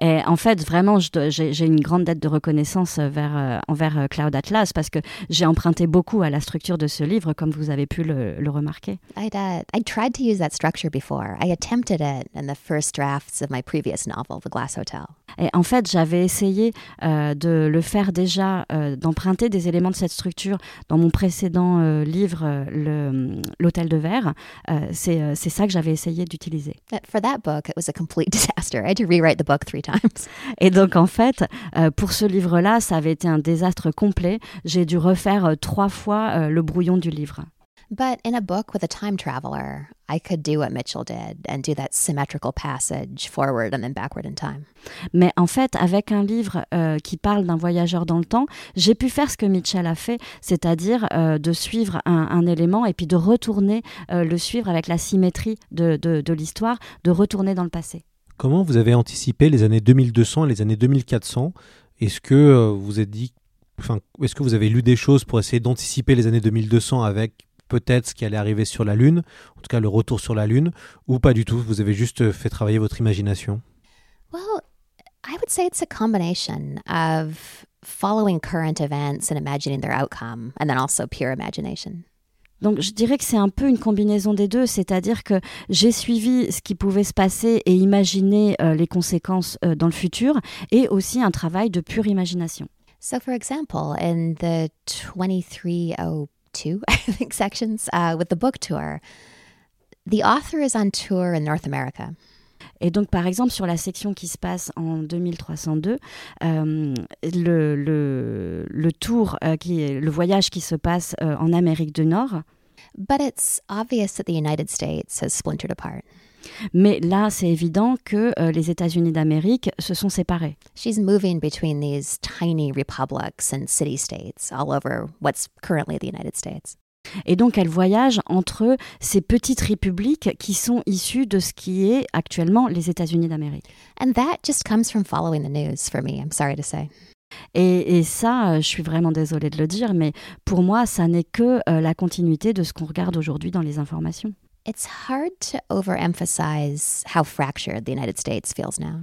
Et en fait, vraiment, j'ai une grande dette de reconnaissance vers, euh, envers euh, Cloud Atlas parce que j'ai emprunté beaucoup à la structure de ce livre, comme vous avez pu le, le remarquer. I'd, uh, I tried to use that structure before. I attempted it in the first drafts of my previous novel, The Glass Hotel. Et en fait, j'avais essayé euh, de le faire déjà, euh, d'emprunter des éléments de cette structure dans mon précédent euh, livre, euh, L'Hôtel de Verre. Euh, c'est ça que j'avais essayé d'utiliser. For that book, it was a complete disaster. I had to rewrite the book three times. Et donc, en fait, euh, pour ce livre-là, ça avait été un désastre complet. J'ai dû refaire euh, trois fois euh, le brouillon du livre. But in a book with a time traveler, I could do what Mitchell did and do that symmetrical passage forward and then backward in time. Mais en fait, avec un livre euh, qui parle d'un voyageur dans le temps, j'ai pu faire ce que Mitchell a fait, c'est-à-dire euh, de suivre un, un, élément et puis de retourner euh, le suivre avec la symétrie de, de, de l'histoire, de retourner dans le passé. Comment vous avez anticipé les années 2200 et les années 2400 Est-ce que euh, vous est-ce que vous avez lu des choses pour essayer d'anticiper les années 2200 avec peut-être ce qui allait arriver sur la Lune, en tout cas le retour sur la Lune, ou pas du tout Vous avez juste fait travailler votre imagination? Well, I would say it's a combination of following current events and imagining their outcome, and then also pure imagination. Donc je dirais que c'est un peu une combinaison des deux, c'est-à-dire que j'ai suivi ce qui pouvait se passer et imaginer euh, les conséquences euh, dans le futur, et aussi un travail de pure imagination. So, for example, in the 2302, I think, sections uh, with the book tour, the author is on tour in North America. Et donc, par exemple, sur la section qui se passe en 2302, euh, le, le, le, tour, euh, qui est, le voyage qui se passe euh, en Amérique du Nord. But it's obvious that the United States has splintered apart. Mais là, c'est évident que euh, les États-Unis d'Amérique se sont séparés. She's moving between these tiny republics and city-states all over what's currently the United States. Et donc, elle voyage entre ces petites républiques qui sont issues de ce qui est actuellement les États-Unis d'Amérique. And that just comes from following the news for me, I'm sorry to say. Et, et, ça, je suis vraiment désolée de le dire, mais pour moi, ça n'est que euh, la continuité de ce qu'on regarde aujourd'hui dans les informations. It's hard to overemphasize how fractured the United States feels now.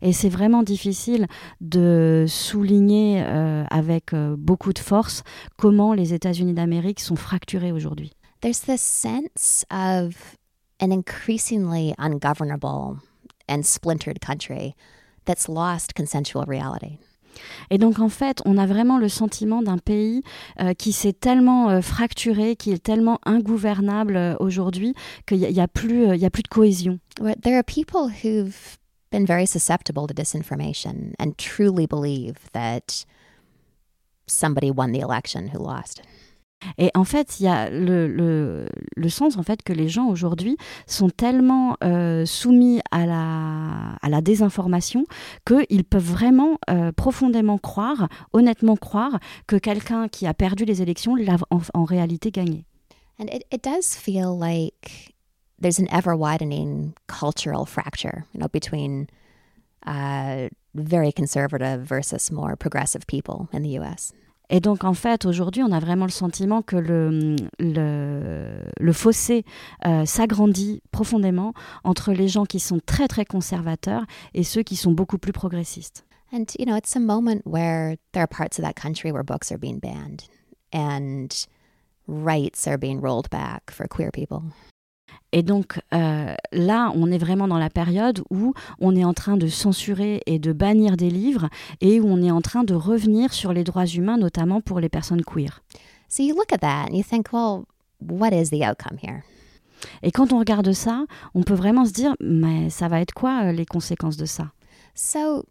Et c'est vraiment difficile de souligner euh, avec euh, beaucoup de force comment les États-Unis d'Amérique sont fracturés aujourd'hui. There's this sense of an increasingly ungovernable and splintered country that's lost consensual reality. Et donc en fait, on a vraiment le sentiment d'un pays euh, qui s'est tellement euh, fracturé, qui est tellement ingouvernable euh, aujourd'hui qu'il n'y a, a, plus, y a plus de cohésion. There are people who've been very susceptible to disinformation and truly believe that somebody won the election who lost. Et en fait, il y a le, le, le, sens en fait que les gens aujourd'hui sont tellement euh, soumis à la, à la désinformation qu'ils peuvent vraiment euh, profondément croire, honnêtement croire, que quelqu'un qui a perdu les élections l'a en, en, réalité gagné. And it, it does feel like there's an ever widening cultural fracture, you know, between uh, very conservative versus more progressive people in the US. Et donc, en fait, aujourd'hui, on a vraiment le sentiment que le, le, le fossé euh, s'agrandit profondément entre les gens qui sont très, très conservateurs et ceux qui sont beaucoup plus progressistes. And, you know, it's a moment where there are parts of that country where books are being banned and rights are being rolled back for queer people. Et donc euh, là, on est vraiment dans la période où on est en train de censurer et de bannir des livres et où on est en train de revenir sur les droits humains, notamment pour les personnes queer. So you look at that and you think, well, what is the outcome here? Et quand on regarde ça, on peut vraiment se dire, mais ça va être quoi euh, les conséquences de ça? So,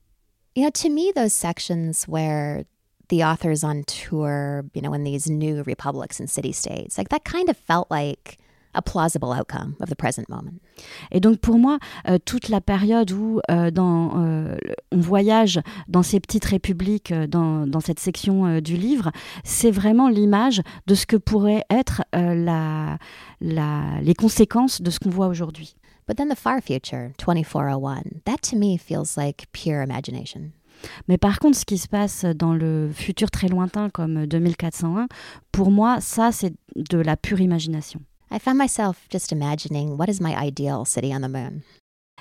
you know, to me, those sections where the author's on tour, you know, in these new republics and city states, like that kind of felt like a plausible outcome of the present moment. Et donc pour moi, euh, toute la période où euh, dans, euh, on voyage dans ces petites républiques, dans, dans, cette section du livre, c'est vraiment l'image de ce que pourrait être la, la, les conséquences de ce qu'on voit aujourd'hui. But then the far future, 2401, that to me feels like pure imagination. Mais par contre, ce qui se passe dans le futur très lointain comme 2401, pour moi, ça, c'est de la pure imagination. I found myself just imagining what is my ideal city on the moon.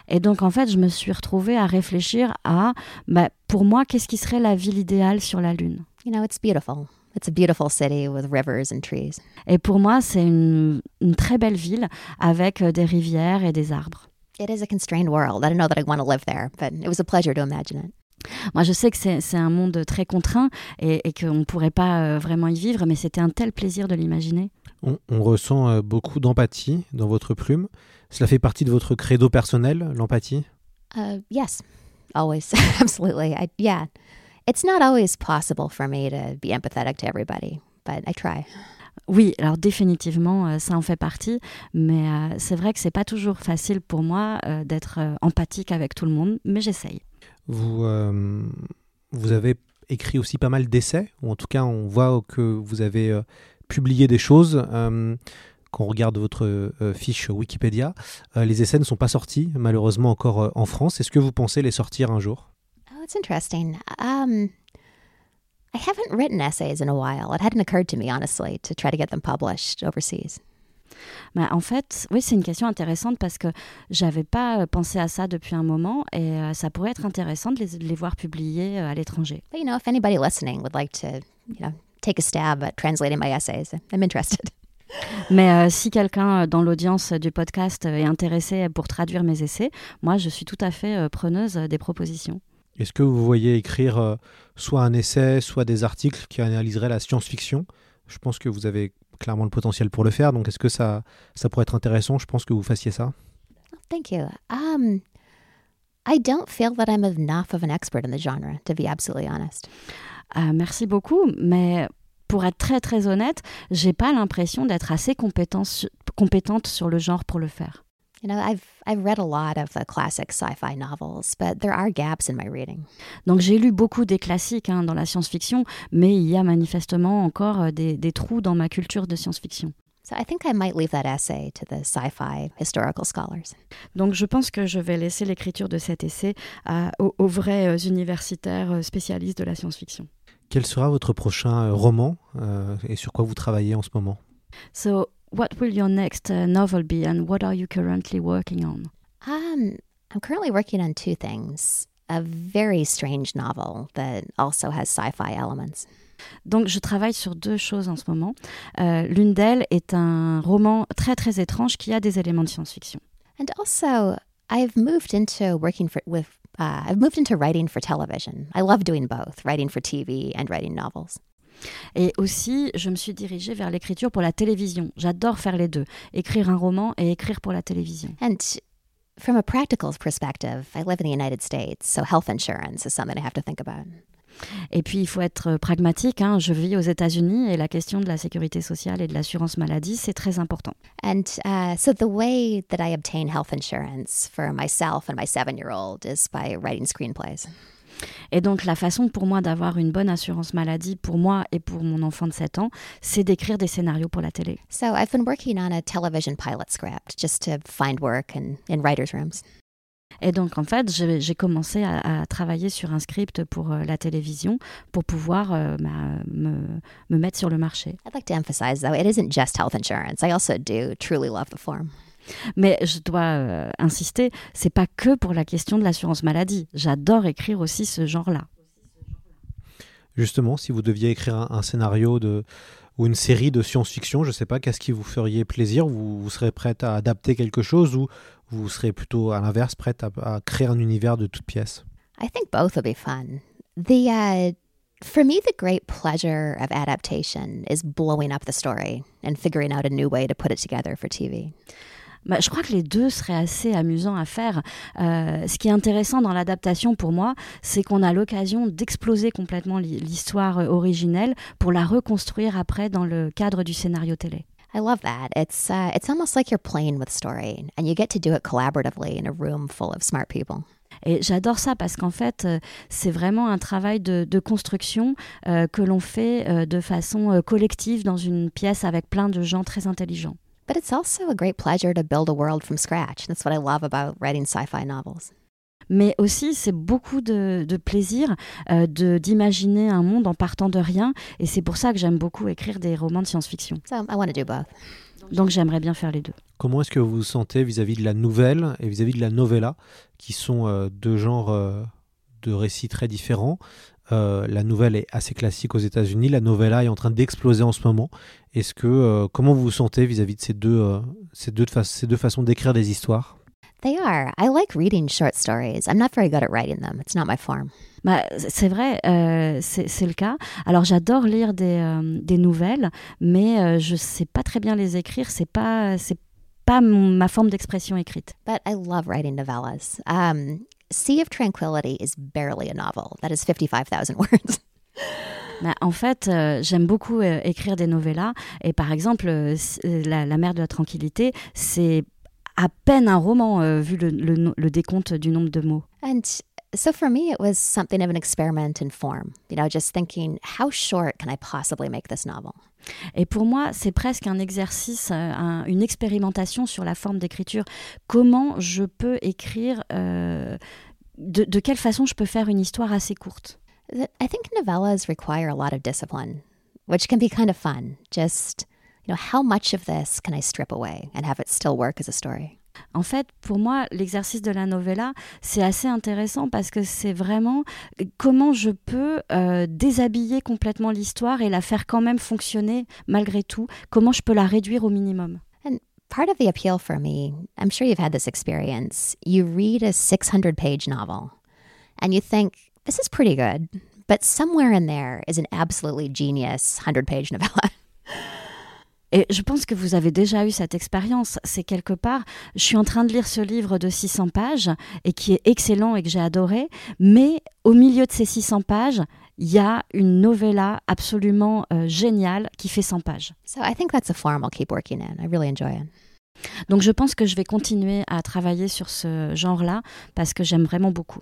Et donc en fait, je me suis retrouvée à réfléchir à, bah, pour moi, qu'est-ce qui serait la ville idéale sur la Lune? You know, it's beautiful. It's a beautiful city with rivers and trees. Et pour moi, c'est une, une très belle ville avec euh, des rivières et des arbres. It is a constrained world. I don't know that I want to live there, but it was a pleasure to imagine it. Moi, je sais que c'est un monde très contraint et, et qu'on ne pourrait pas euh, vraiment y vivre, mais c'était un tel plaisir de l'imaginer. On, on ressent euh, beaucoup d'empathie dans votre plume. Cela fait partie de votre credo personnel, l'empathie? Uh, yes, always, absolutely. I, yeah, it's not always possible for me to be empathetic to everybody, but I try. Oui, alors définitivement, euh, ça en fait partie, mais euh, c'est vrai que c'est pas toujours facile pour moi euh, d'être empathique avec tout le monde, mais j'essaye. Vous, euh, vous avez écrit aussi pas mal d'essais, ou en tout cas on voit que vous avez publié des choses. euh, quand on regarde votre euh, fiche Wikipédia, Euh, les essais ne sont pas sortis malheureusement encore euh, en France. Est-ce que vous pensez les sortir un jour? Oh, it's interesting. Um, I haven't written essays in a while. It hadn't occurred to me, honestly, to try to get them published overseas. Bah, en fait, oui, c'est une question intéressante parce que j'avais pas pensé à ça depuis un moment et euh, ça pourrait être intéressant de les, de les voir publiés euh, à l'étranger. But you know, if anybody listening would like to, you know, take a stab at translating my essays, I'm interested. Mais euh, si quelqu'un euh, dans l'audience du podcast euh, est intéressé pour traduire mes essais, moi, je suis tout à fait euh, preneuse des propositions. Est-ce que vous voyez écrire euh, soit un essai, soit des articles qui analyseraient la science-fiction? Je pense que vous avez clairement le potentiel pour le faire, donc est-ce que ça, ça pourrait être intéressant? Je pense que vous fassiez ça. Thank you. Um, I don't feel that I'm enough of an expert in the genre, to be absolutely honest. Euh, merci beaucoup, mais pour être très très honnête, j'ai pas l'impression d'être assez compétente, su- compétente sur le genre pour le faire. You know, I've I've read a lot of the classic sci-fi novels, but there are gaps in my reading. Donc j'ai lu beaucoup des classiques hein, dans la science-fiction, mais il y a manifestement encore euh, des, des trous dans ma culture de science-fiction. So I think I might leave that essay to the sci-fi historical scholars. Donc je pense que je vais laisser l'écriture de cet essai à- aux, aux vrais euh, universitaires euh, spécialistes de la science-fiction. Quel sera votre prochain euh, roman euh, et sur quoi vous travaillez en ce moment? So, what will your next uh, novel be and what are you currently working on? Um, I'm currently working on two things. A very strange novel that also has sci-fi elements. Donc, je travaille sur deux choses en ce moment. Euh, L'une d'elles est un roman très très étrange qui a des éléments de science-fiction. And also, I've moved into working for with uh, I've moved into writing for television. I love doing both, writing for TV and writing novels. Et aussi, je me suis dirigée vers l'écriture pour la télévision. J'adore faire les deux, écrire un roman et écrire pour la télévision. And from a practical perspective, I live in the United States, so health insurance is something I have to think about. Et puis, il faut être pragmatique. hein. Je vis aux États-Unis et la question de la sécurité sociale et de l'assurance maladie, c'est très important. And uh, so the way that I obtain health insurance for myself and my seven-year-old is by writing screenplays. Et donc, la façon pour moi d'avoir une bonne assurance maladie pour moi et pour mon enfant de 7 ans, c'est d'écrire des scénarios pour la télé. So I've been working on a television pilot script just to find work in, in writers' rooms. Et donc, en fait, j'ai commencé à, à travailler sur un script pour euh, la télévision pour pouvoir euh, bah, me, me mettre sur le marché. I'd like to emphasize, though, it isn't just health insurance. I also do truly love the form. Mais je dois euh, insister, c'est pas que pour la question de l'assurance maladie. J'adore écrire aussi ce genre-là. Justement, si vous deviez écrire un, un scénario de, ou une série de science-fiction, je ne sais pas, qu'est-ce qui vous feriez plaisir? Vous, serez prête à adapter quelque chose ou vous serez plutôt à l'inverse prête à, à créer un univers de toutes pièces? I think both would be fun. The uh, for me, the great pleasure of adaptation is blowing up the story and figuring out a new way to put it together for TV. Bah, je crois que les deux seraient assez amusants à faire. Euh, ce qui est intéressant dans l'adaptation pour moi, c'est qu'on a l'occasion d'exploser complètement l'histoire euh, originelle pour la reconstruire après dans le cadre du scénario télé. I love that. It's uh, it's almost like you're playing with story, and you get to do it collaboratively in a room full of smart people. Et j'adore ça parce qu'en fait, euh, c'est vraiment un travail de, de construction euh, que l'on fait euh, de façon collective dans une pièce avec plein de gens très intelligents. But it's also a great pleasure to build a world from scratch. That's what I love about writing sci-fi novels. Mais aussi, c'est beaucoup de, de plaisir euh, de- d'imaginer un monde en partant de rien. Et c'est pour ça que j'aime beaucoup écrire des romans de science-fiction. So I want to do both. Donc j'aimerais bien faire les deux. Comment est-ce que vous vous sentez vis-à-vis de la nouvelle et vis-à-vis de la novella, qui sont euh, deux genres euh, de récits très différents Euh, La nouvelle est assez classique aux États-Unis, la novella est en train d'exploser en ce moment. Est-ce que euh, comment vous vous sentez vis-à-vis de ces deux, euh, ces deux, fa- ces deux façons d'écrire des histoires? They are. I like reading short stories. I'm not very good at writing them. It's not my form. Bah, c'est vrai, euh, c'est le cas. Alors j'adore lire des, euh, des nouvelles, mais euh, je sais pas très bien les écrire. C'est pas c'est pas ma forme d'expression écrite. But I love writing novellas. Um, sea of Tranquility is barely a novel. That is 55,000 words. Bah, en fait, euh, j'aime beaucoup euh, écrire des novellas. Et par exemple, euh, la, la mer de la tranquillité, c'est à peine un roman vu le, le no- le décompte du nombre de mots. And so for me, it was something of an experiment in form. You know, just thinking, how short can I possibly make this novel? Et pour moi, c'est presque un exercice, euh, un- une expérimentation sur la forme d'écriture. Comment je peux écrire, euh, de, de quelle façon je peux faire une histoire assez courte. I think novellas require a lot of discipline, which can be kind of fun. Just, you know, how much of this can I strip away and have it still work as a story? En fait, pour moi, l'exercice de la novella, c'est assez intéressant parce que c'est vraiment euh, comment je peux euh, déshabiller complètement l'histoire et la faire quand même fonctionner malgré tout, comment je peux la réduire au minimum. Part of the appeal for me, I'm sure you've had this experience. You read a 600 page novel and you think, this is pretty good, but somewhere in there is an absolutely genius 100 page novella. Et je pense que vous avez déjà eu cette expérience. C'est quelque part, je suis en train de lire ce livre de 600 pages et qui est excellent et que j'ai adoré, mais au milieu de ces 600 pages, il y a une novella absolument euh, géniale qui fait 100 pages. So I think that's a form I'll keep working in. I really enjoy it. Donc je pense que je vais continuer à travailler sur ce genre-là parce que j'aime vraiment beaucoup.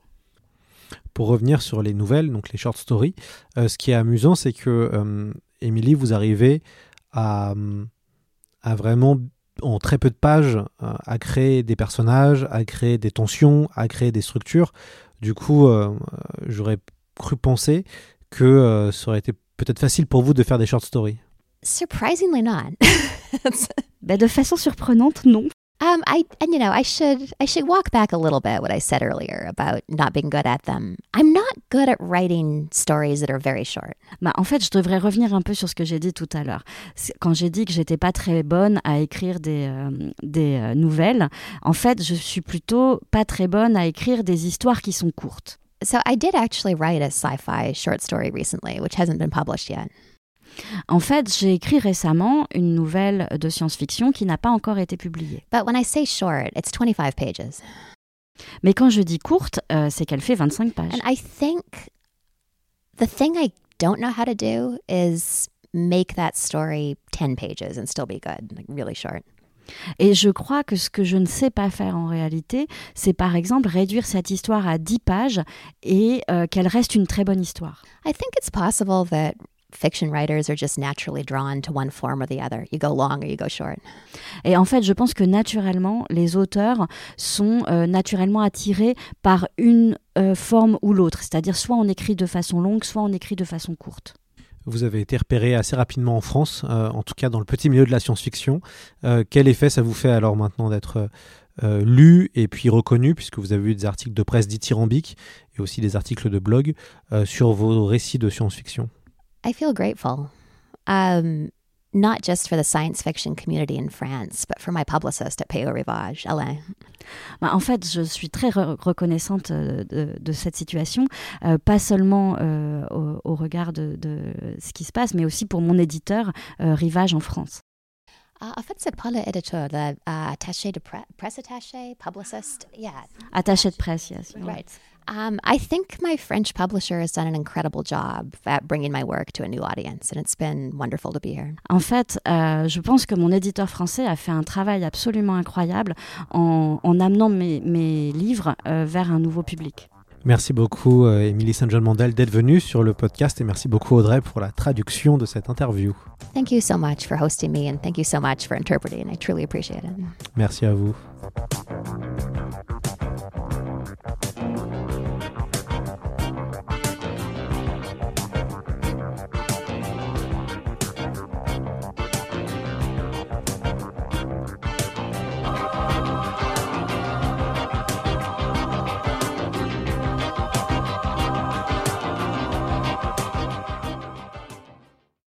Pour revenir sur les nouvelles, donc les short stories, euh, ce qui est amusant, c'est que euh, Émilie, vous arrivez à, vraiment, en très peu de pages, euh, à créer des personnages, à créer des tensions, à créer des structures. Du coup, euh, j'aurais cru penser que euh, ça aurait été peut-être facile pour vous de faire des short stories. Surprisingly not. Ben, de façon surprenante, non. Um, I and you know I should I should walk back a little bit what I said earlier about not being good at them. I'm not good at writing stories that are very short. Bah, en fait, je devrais revenir un peu sur ce que j'ai dit tout à l'heure. Quand j'ai dit que j'étais pas très bonne à écrire des, euh, des euh, nouvelles, en fait, je suis plutôt pas très bonne à écrire des histoires qui sont courtes. So I did actually write a sci-fi short story recently, which hasn't been published yet. En fait, j'ai écrit récemment une nouvelle de science-fiction qui n'a pas encore été publiée. But when I say short, it's 25 pages. Mais quand je dis courte, euh, c'est qu'elle fait 25 pages. And I think the thing I don't know how to do is make that story 10 pages and still be good, like really short. Et je crois que ce que je ne sais pas faire en réalité, c'est par exemple réduire cette histoire à 10 pages et euh, qu'elle reste une très bonne histoire. I think it's possible that fiction writers are just naturally drawn to one form or the other. You go long or you go short. Et en fait, je pense que naturellement, les auteurs sont euh, naturellement attirés par une euh, forme ou l'autre. C'est-à-dire soit on écrit de façon longue, soit on écrit de façon courte. Vous avez été repéré assez rapidement en France, euh, en tout cas dans le petit milieu de la science-fiction. Euh, quel effet ça vous fait alors maintenant d'être euh, lu et puis reconnu, puisque vous avez eu des articles de presse dithyrambiques et aussi des articles de blog euh, sur vos récits de science-fiction? I feel grateful. Um, not just for the science fiction community in France, but for my publicist at Payot Rivage, Alain. Bah, en fait, je suis très re- reconnaissante euh, de, de cette situation, euh, pas seulement euh, au, au regard de, de ce qui se passe, mais aussi pour mon éditeur euh, Rivage en France. Uh, en fait, c'est pas l'éditeur, le uh, attaché de pre- presse attaché, publicist. Yeah, Attaché de presse, yes. right. Um, I think my French publisher has done an incredible job at bringing my work to a new audience, and it's been wonderful to be here. En fait, euh, je pense que mon éditeur français a fait un travail absolument incroyable en, en amenant mes, mes livres euh, vers un nouveau public. Merci beaucoup, euh, Émilie Saint-Jean-Mandel, d'être venue sur le podcast et merci beaucoup, Audrey, pour la traduction de cette interview. Thank you so much for hosting me, and thank you so much for interpreting. I truly appreciate it. Merci à vous.